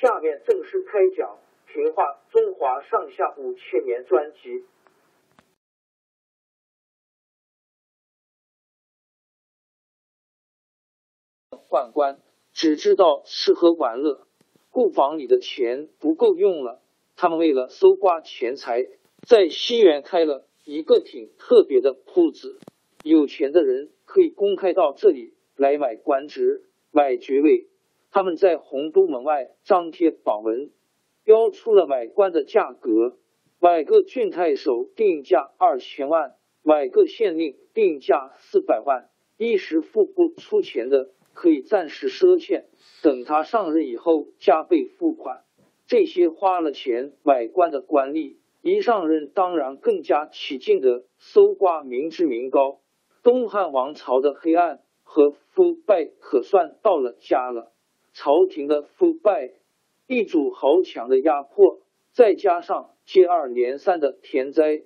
下面正式开讲《平话中华上下五千年》专辑。宦官只知道吃喝玩乐，库房里的钱不够用了。他们为了搜刮钱财，在西园开了一个挺特别的铺子。有钱的人可以公开到这里。来买官职、买爵位，他们在洪都门外张贴榜文，标出了买官的价格：买个郡太守定价二千万，买个县令定价四百万。一时付不出钱的，可以暂时赊欠，等他上任以后加倍付款。这些花了钱买官的官吏，一上任当然更加起劲的搜刮民脂民膏。东汉王朝的黑暗。和腐败可算到了家了。朝廷的腐败、地主豪强的压迫，再加上接二连三的天灾，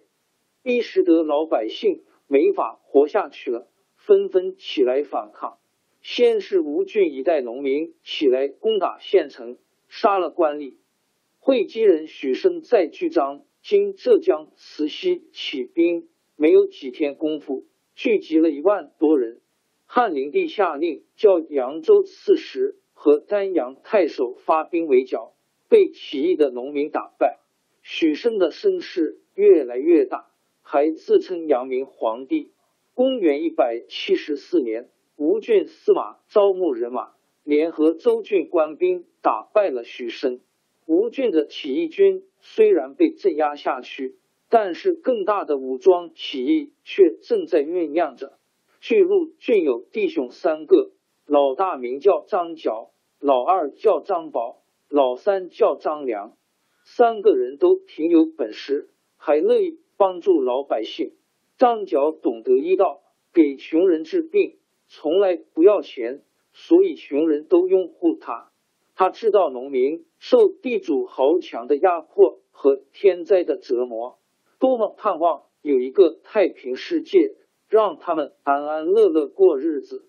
逼使得老百姓没法活下去了，纷纷起来反抗。先是吴郡一带农民起来攻打县城，杀了官吏。会稽人许生在巨章（今浙江慈溪）起兵，没有几天功夫，聚集了一万多人。汉灵帝下令叫扬州刺史和丹阳太守发兵围剿，被起义的农民打败。许生的声势越来越大，还自称阳明皇帝。公元一百七十四年，吴郡司马招募人马，联合州郡官兵打败了许生。吴郡的起义军虽然被镇压下去，但是更大的武装起义却正在酝酿着。巨鹿郡有弟兄三个，老大名叫张角，老二叫张宝，老三叫张良。三个人都挺有本事，还乐意帮助老百姓。张角懂得医道，给穷人治病，从来不要钱，所以穷人都拥护他。他知道农民受地主豪强的压迫和天灾的折磨，多么盼望有一个太平世界。让他们安安乐乐过日子。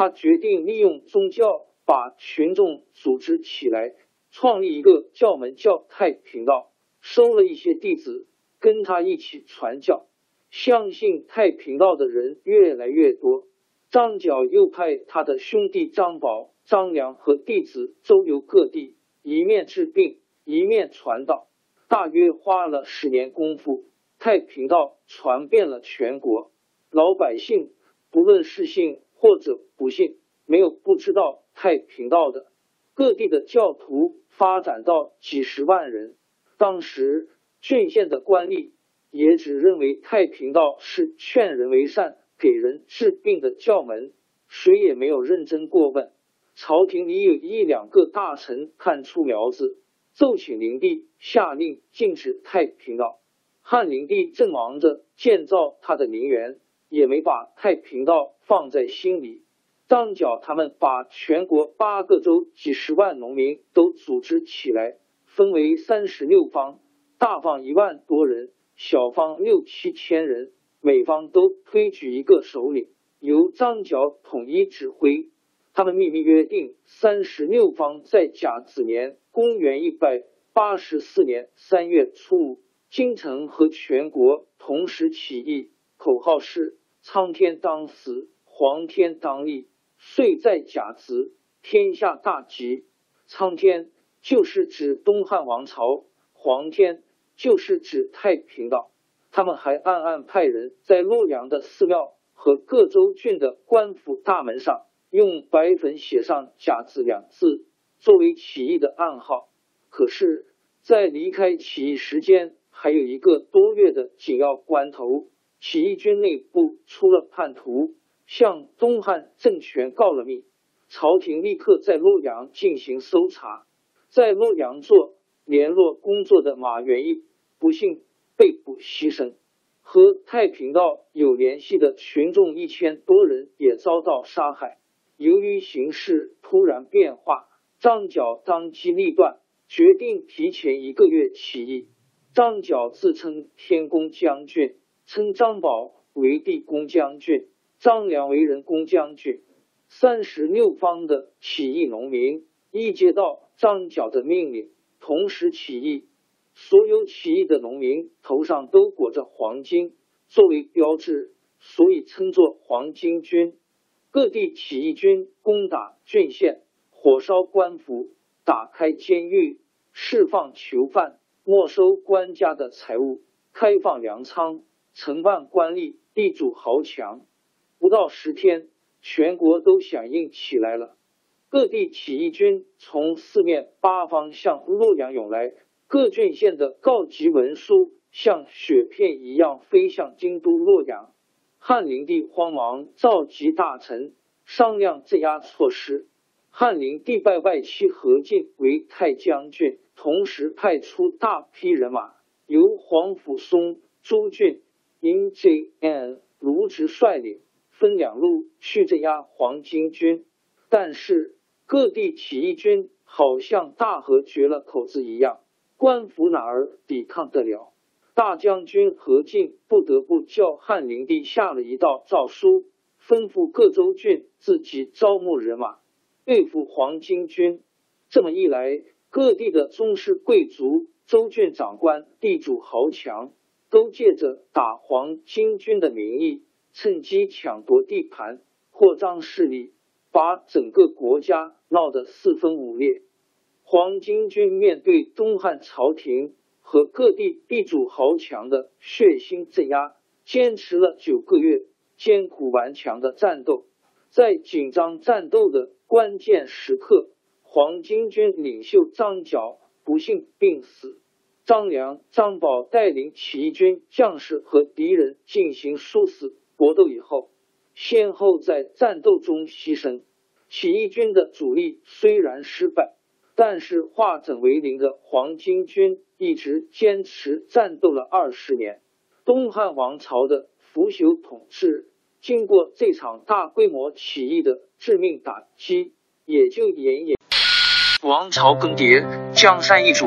他决定利用宗教把群众组织起来，创立一个教门，叫太平道，收了一些弟子跟他一起传教。相信太平道的人越来越多。张角又派他的兄弟张宝、张良和弟子周游各地，一面治病，一面传道。大约花了十年功夫，太平道传遍了全国。老百姓不论是信或者不信，没有不知道太平道的。各地的教徒发展到几十万人。当时郡县的官吏也只认为太平道是劝人为善、给人治病的教门，谁也没有认真过问。朝廷里有一两个大臣看出苗子，奏请灵帝下令禁止太平道。汉灵帝正忙着建造他的陵园。也没把太平道放在心里。张角他们把全国八个州几十万农民都组织起来，分为三十六方，大方一万多人，小方六七千人，每方都推举一个首领，由张角统一指挥。他们秘密约定，三十六方在甲子年（公元一百八十四年）三月初五，京城和全国同时起义，口号是“苍天当死，黄天当立”。岁在甲子，天下大吉。苍天就是指东汉王朝，黄天就是指太平道。他们还暗暗派人在洛阳的寺庙和各州郡的官府大门上用白粉写上“甲子”两字，作为起义的暗号。可是，在离开起义时间还有一个多月的紧要关头，起义军内部出了叛徒。向东汉政权告了密，朝廷立刻在洛阳进行搜查。在洛阳做联络工作的马元义不幸被捕牺牲，和太平道有联系的群众一千多人也遭到杀害。由于形势突然变化，张角当机立断，决定提前一个月起义。张角自称天公将军，称张宝为地公将军。张良为人公将军，三十六方的起义农民一接到张角的命令，同时起义。所有起义的农民头上都裹着黄金作为标志，所以称作黄巾军。各地起义军攻打郡县，火烧官府，打开监狱，释放囚犯，没收官家的财物，开放粮仓，承办官吏、地主豪强。不到十天，全国都响应起来了。各地起义军从四面八方向洛阳涌来，各郡县的告急文书像雪片一样飞向京都洛阳。汉灵帝慌忙召集大臣商量镇压措施。汉灵帝拜外戚何进为太将军，同时派出大批人马，由黄甫松、朱俊、因 J.N. 卢植率领。分两路去镇压黄巾军，但是各地起义军好像大河绝了口子一样，官府哪儿抵抗得了？大将军何进不得不叫汉灵帝下了一道诏书，吩咐各州郡自己招募人马对付黄巾军。这么一来，各地的宗室贵族、州郡长官、地主豪强，都借着打黄巾军的名义。趁机抢夺地盘，扩张势力，把整个国家闹得四分五裂。黄巾军面对东汉朝廷和各地地主豪强的血腥镇压，坚持了九个月，艰苦顽强的战斗。在紧张战斗的关键时刻，黄巾军领袖张角不幸病死，张良、张宝带领起义军将士和敌人进行殊死。搏斗以后，先后在战斗中牺牲。起义军的主力虽然失败，但是化整为零的黄巾军一直坚持战斗了二十年。东汉王朝的腐朽统治，经过这场大规模起义的致命打击，也就奄奄。王朝更迭，江山易主，